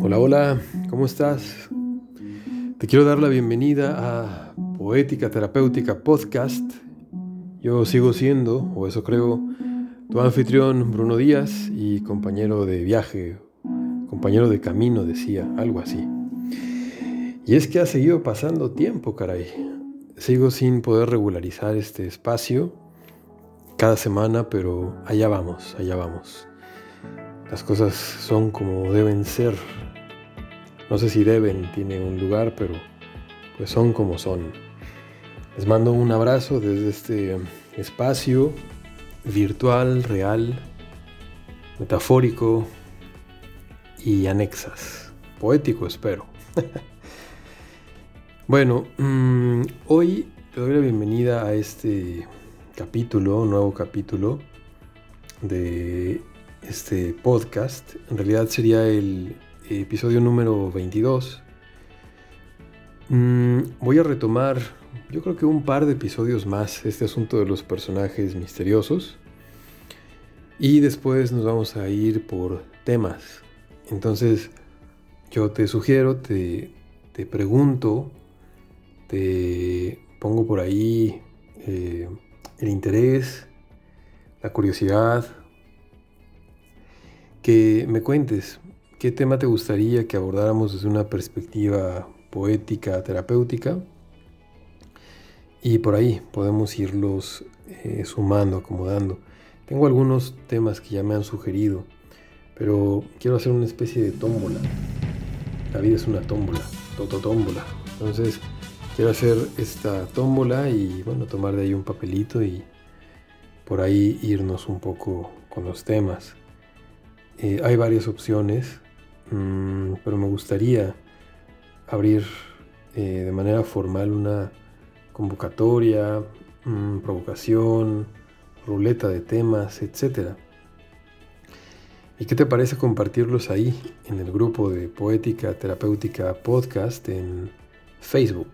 Hola, hola, ¿cómo estás? Te quiero dar la bienvenida a Poética Terapéutica Podcast. Yo sigo siendo, o eso creo, tu anfitrión Bruno Díaz y compañero de viaje, compañero de camino, decía, algo así. Y es que ha seguido pasando tiempo, caray. Sigo sin poder regularizar este espacio cada semana, pero allá vamos, allá vamos. Las cosas son como deben ser. No sé si deben, tiene un lugar, pero pues son como son. Les mando un abrazo desde este espacio virtual, real, metafórico y anexas. Poético, espero. Bueno, mm, hoy te doy la bienvenida a este capítulo, nuevo capítulo de este podcast. En realidad sería el episodio número 22. Mm, voy a retomar, yo creo que un par de episodios más, este asunto de los personajes misteriosos. Y después nos vamos a ir por temas. Entonces, yo te sugiero, te, te pregunto, te pongo por ahí eh, el interés, la curiosidad, que me cuentes qué tema te gustaría que abordáramos desde una perspectiva poética, terapéutica. Y por ahí podemos irlos eh, sumando, acomodando. Tengo algunos temas que ya me han sugerido, pero quiero hacer una especie de tómbola. La vida es una tómbola, tototómbola. Entonces, quiero hacer esta tómbola y bueno, tomar de ahí un papelito y por ahí irnos un poco con los temas. Eh, hay varias opciones, mm, pero me gustaría abrir eh, de manera formal una convocatoria, mm, provocación, ruleta de temas, etc. ¿Y qué te parece compartirlos ahí en el grupo de Poética Terapéutica Podcast en Facebook?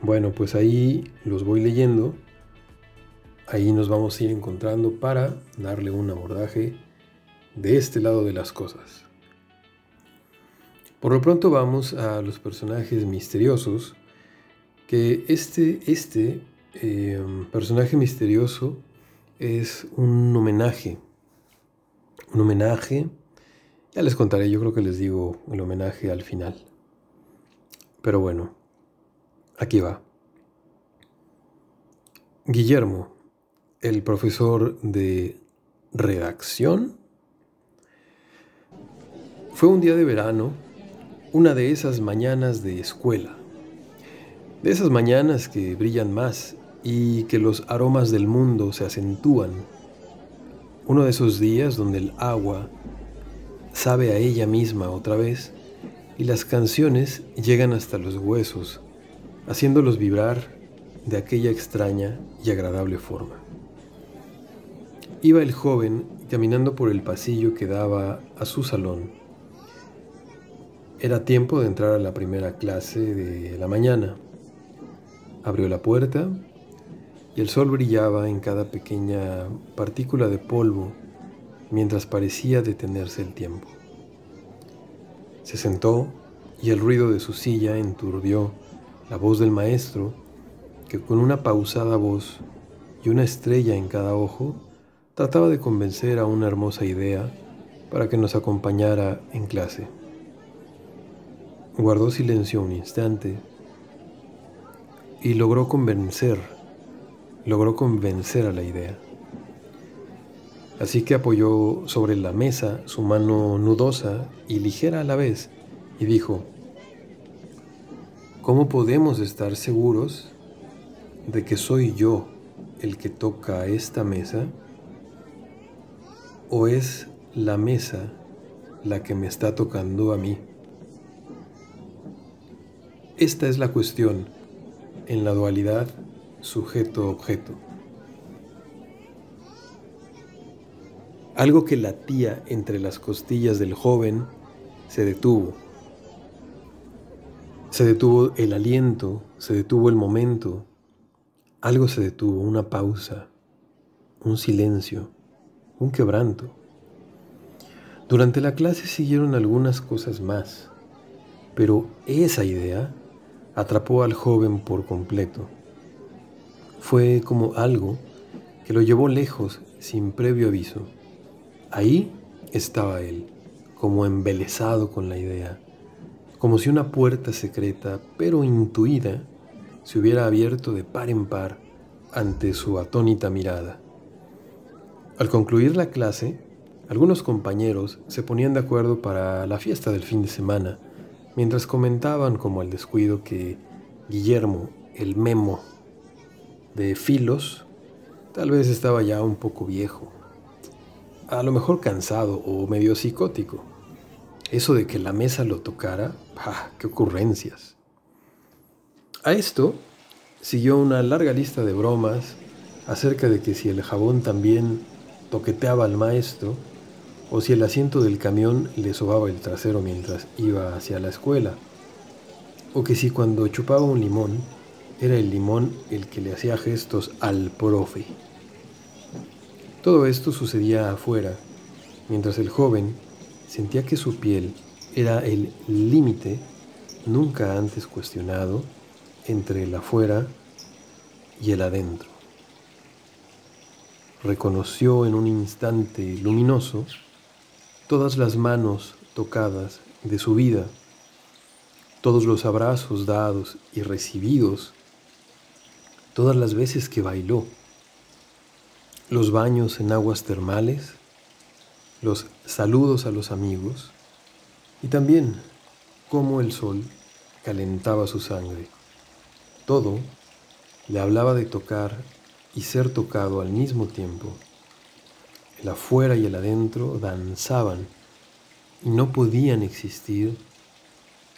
Bueno, pues ahí los voy leyendo. Ahí nos vamos a ir encontrando para darle un abordaje de este lado de las cosas. Por lo pronto vamos a los personajes misteriosos, que este, este eh, personaje misterioso es un homenaje. Un homenaje, ya les contaré, yo creo que les digo el homenaje al final. Pero bueno, Aquí va. Guillermo, el profesor de redacción, fue un día de verano, una de esas mañanas de escuela, de esas mañanas que brillan más y que los aromas del mundo se acentúan, uno de esos días donde el agua sabe a ella misma otra vez y las canciones llegan hasta los huesos haciéndolos vibrar de aquella extraña y agradable forma. Iba el joven caminando por el pasillo que daba a su salón. Era tiempo de entrar a la primera clase de la mañana. Abrió la puerta y el sol brillaba en cada pequeña partícula de polvo mientras parecía detenerse el tiempo. Se sentó y el ruido de su silla enturbió la voz del maestro, que con una pausada voz y una estrella en cada ojo, trataba de convencer a una hermosa idea para que nos acompañara en clase. Guardó silencio un instante y logró convencer, logró convencer a la idea. Así que apoyó sobre la mesa su mano nudosa y ligera a la vez y dijo, ¿Cómo podemos estar seguros de que soy yo el que toca esta mesa? ¿O es la mesa la que me está tocando a mí? Esta es la cuestión en la dualidad sujeto-objeto. Algo que latía entre las costillas del joven se detuvo se detuvo el aliento, se detuvo el momento, algo se detuvo, una pausa, un silencio, un quebranto. Durante la clase siguieron algunas cosas más, pero esa idea atrapó al joven por completo. Fue como algo que lo llevó lejos sin previo aviso. Ahí estaba él, como embelesado con la idea, como si una puerta secreta, pero intuida, se hubiera abierto de par en par ante su atónita mirada. Al concluir la clase, algunos compañeros se ponían de acuerdo para la fiesta del fin de semana, mientras comentaban como al descuido que Guillermo, el memo de Filos, tal vez estaba ya un poco viejo, a lo mejor cansado o medio psicótico. Eso de que la mesa lo tocara, ¡ah, qué ocurrencias! A esto siguió una larga lista de bromas acerca de que si el jabón también toqueteaba al maestro, o si el asiento del camión le sobaba el trasero mientras iba hacia la escuela, o que si cuando chupaba un limón, era el limón el que le hacía gestos al profe. Todo esto sucedía afuera, mientras el joven sentía que su piel era el límite nunca antes cuestionado entre el afuera y el adentro. Reconoció en un instante luminoso todas las manos tocadas de su vida, todos los abrazos dados y recibidos, todas las veces que bailó, los baños en aguas termales, los saludos a los amigos y también cómo el sol calentaba su sangre. Todo le hablaba de tocar y ser tocado al mismo tiempo el afuera y el adentro danzaban y no podían existir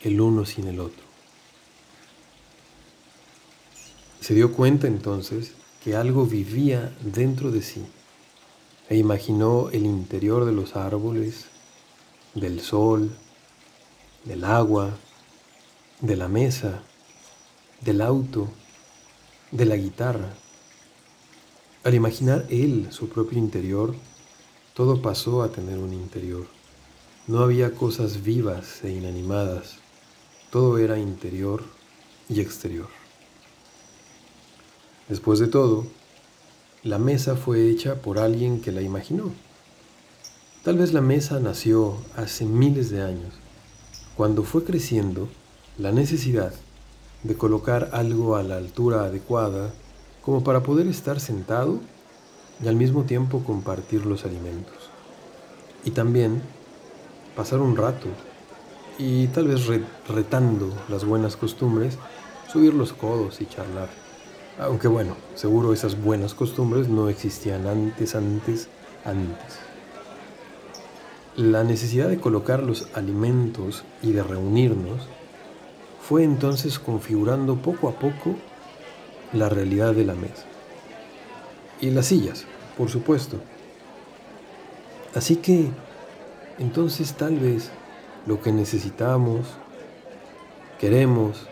el uno sin el otro. Se dio cuenta entonces que algo vivía dentro de sí e imaginó el interior de los árboles, del sol, del agua, de la mesa, del auto, de la guitarra. Al imaginar él su propio interior, todo pasó a tener un interior. No había cosas vivas e inanimadas. Todo era interior y exterior. Después de todo, la mesa fue hecha por alguien que la imaginó. Tal vez la mesa nació hace miles de años, cuando fue creciendo la necesidad de colocar algo a la altura adecuada como para poder estar sentado y al mismo tiempo compartir los alimentos. Y también pasar un rato y tal vez retando las buenas costumbres, subir los codos y charlar. Aunque bueno, seguro esas buenas costumbres no existían antes, antes, antes. La necesidad de colocar los alimentos y de reunirnos fue entonces configurando poco a poco la realidad de la mesa. Y las sillas, por supuesto. Así que, entonces tal vez lo que necesitamos, queremos,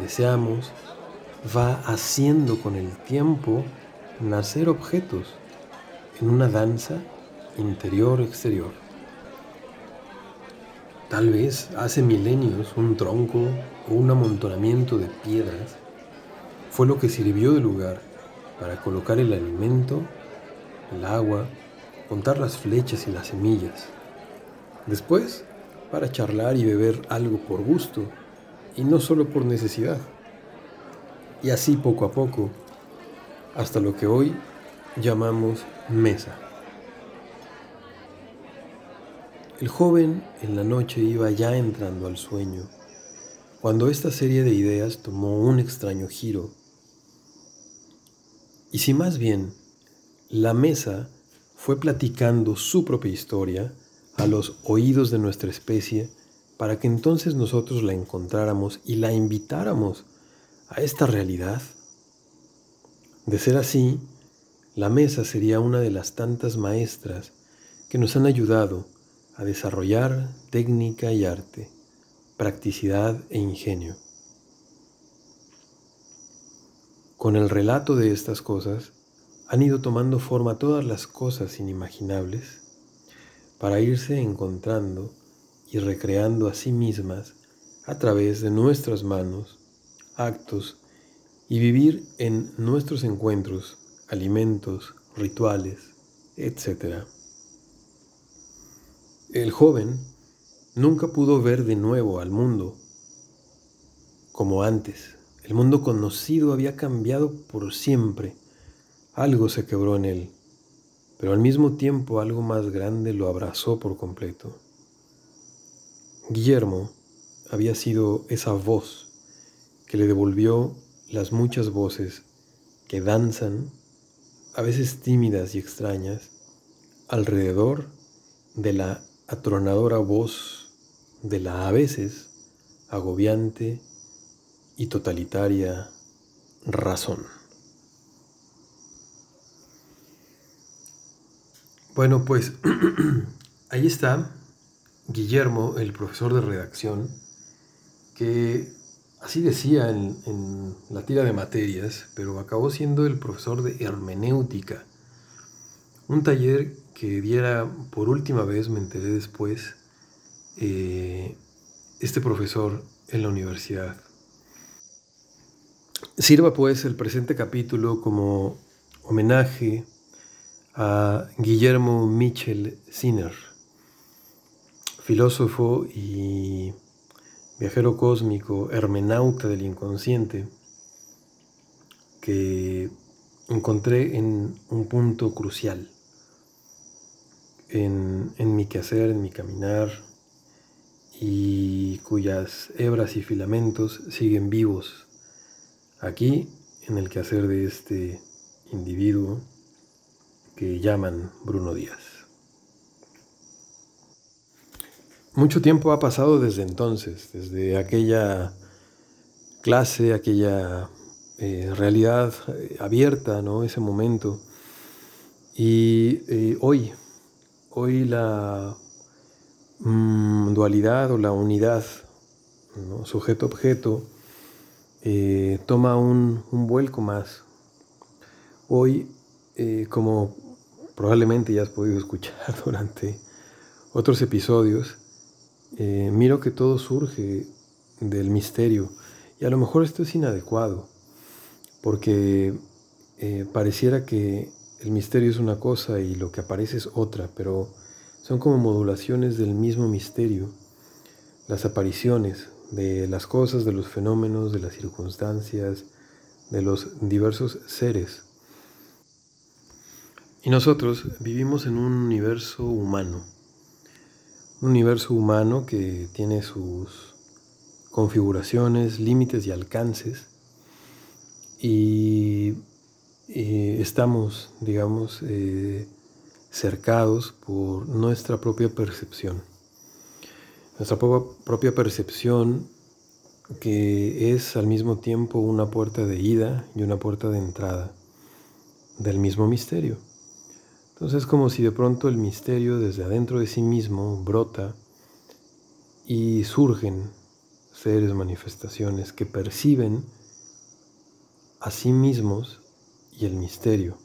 deseamos, va haciendo con el tiempo nacer objetos en una danza interior-exterior. Tal vez hace milenios un tronco o un amontonamiento de piedras fue lo que sirvió de lugar para colocar el alimento, el agua, contar las flechas y las semillas. Después, para charlar y beber algo por gusto y no solo por necesidad. Y así poco a poco, hasta lo que hoy llamamos mesa. El joven en la noche iba ya entrando al sueño, cuando esta serie de ideas tomó un extraño giro y si más bien la mesa fue platicando su propia historia a los oídos de nuestra especie para que entonces nosotros la encontráramos y la invitáramos a esta realidad. De ser así, la mesa sería una de las tantas maestras que nos han ayudado a desarrollar técnica y arte, practicidad e ingenio. Con el relato de estas cosas, han ido tomando forma todas las cosas inimaginables para irse encontrando y recreando a sí mismas a través de nuestras manos, actos y vivir en nuestros encuentros, alimentos, rituales, etc. El joven nunca pudo ver de nuevo al mundo como antes. El mundo conocido había cambiado por siempre. Algo se quebró en él, pero al mismo tiempo algo más grande lo abrazó por completo. Guillermo había sido esa voz que le devolvió las muchas voces que danzan, a veces tímidas y extrañas, alrededor de la atronadora voz de la a veces agobiante y totalitaria razón. Bueno, pues ahí está Guillermo, el profesor de redacción, que así decía en, la tira de materias, pero acabó siendo el profesor de hermenéutica, un taller que diera por última vez, me enteré después, eh, este profesor en la universidad. Sirva pues el presente capítulo como homenaje a Guillermo Michel Sinner, filósofo y viajero cósmico, hermenauta del inconsciente, que encontré en un punto crucial en, mi quehacer, en mi caminar, y cuyas hebras y filamentos siguen vivos aquí en el quehacer de este individuo que llaman Bruno Díaz. Mucho tiempo ha pasado desde entonces, desde aquella clase, aquella eh, realidad eh, abierta, ¿no? ese momento. Y eh, hoy, Hoy la mm, dualidad o la unidad, sujeto-objeto, eh, toma un, vuelco más. Hoy, eh, como probablemente ya has podido escuchar durante otros episodios, eh, miro que todo surge del misterio. Y a lo mejor esto es inadecuado, porque pareciera que el misterio es una cosa y lo que aparece es otra, pero son como modulaciones del mismo misterio. Las apariciones de las cosas, de los fenómenos, de las circunstancias, de los diversos seres. Y nosotros vivimos en un universo humano, un universo humano que tiene sus configuraciones, límites y alcances, y estamos, digamos, eh, cercados por nuestra propia percepción. Nuestra propia percepción que es al mismo tiempo una puerta de ida y una puerta de entrada del mismo misterio. Entonces es como si de pronto el misterio desde adentro de sí mismo brota y surgen seres, manifestaciones que perciben a sí mismos y el misterio.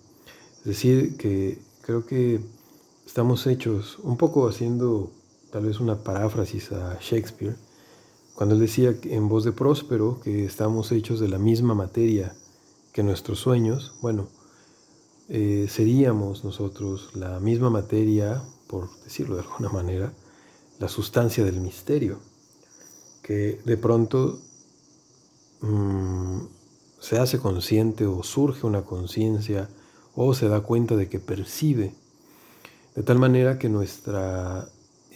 Es decir, que creo que estamos hechos, un poco haciendo tal vez una paráfrasis a Shakespeare, cuando él decía en voz de Próspero que estamos hechos de la misma materia que nuestros sueños, bueno, eh, seríamos nosotros la misma materia, por decirlo de alguna manera, la sustancia del misterio, que de pronto mmm, se hace consciente o surge una conciencia o se da cuenta de que percibe, de tal manera que nuestra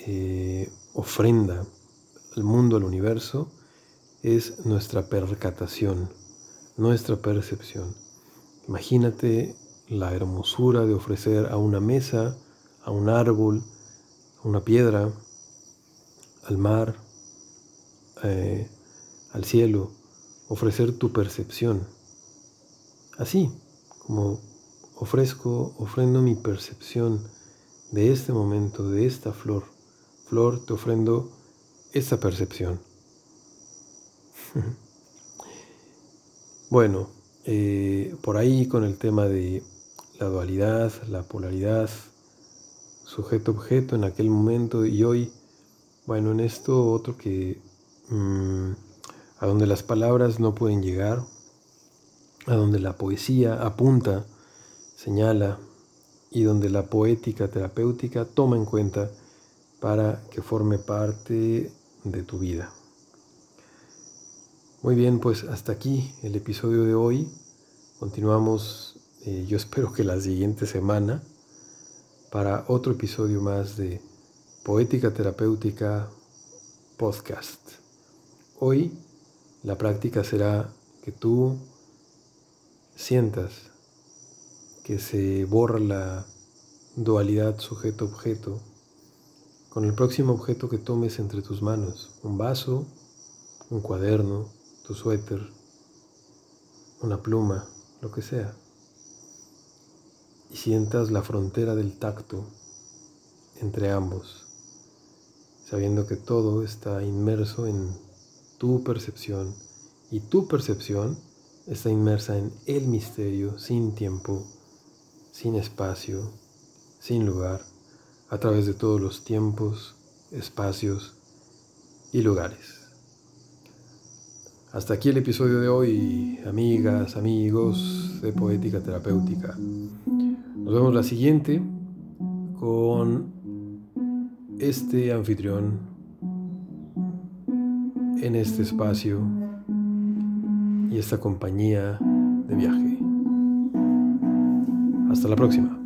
eh, ofrenda al mundo, al universo, es nuestra percatación, nuestra percepción. Imagínate la hermosura de ofrecer a una mesa, a un árbol, a una piedra, al mar, eh, al cielo, ofrecer tu percepción. Así como ofrezco, ofrendo mi percepción de este momento, de esta flor. Flor, te ofrendo esta percepción. bueno, eh, por ahí con el tema de la dualidad, la polaridad, sujeto-objeto en aquel momento y hoy, bueno, en esto otro que mm, a donde las palabras no pueden llegar, a donde la poesía apunta, señala y donde la poética terapéutica toma en cuenta para que forme parte de tu vida. Muy bien, pues hasta aquí el episodio de hoy. Continuamos, eh, yo espero que la siguiente semana, para otro episodio más de Poética Terapéutica Podcast. Hoy la práctica será que tú sientas que se borra la dualidad sujeto-objeto con el próximo objeto que tomes entre tus manos, un vaso, un cuaderno, tu suéter, una pluma, lo que sea, y sientas la frontera del tacto entre ambos, sabiendo que todo está inmerso en tu percepción y tu percepción está inmersa en el misterio sin tiempo, sin espacio, sin lugar, a través de todos los tiempos, espacios y lugares. Hasta aquí el episodio de hoy, amigas, amigos de Poética Terapéutica. Nos vemos la siguiente con este anfitrión en este espacio y esta compañía de viaje. Hasta la próxima.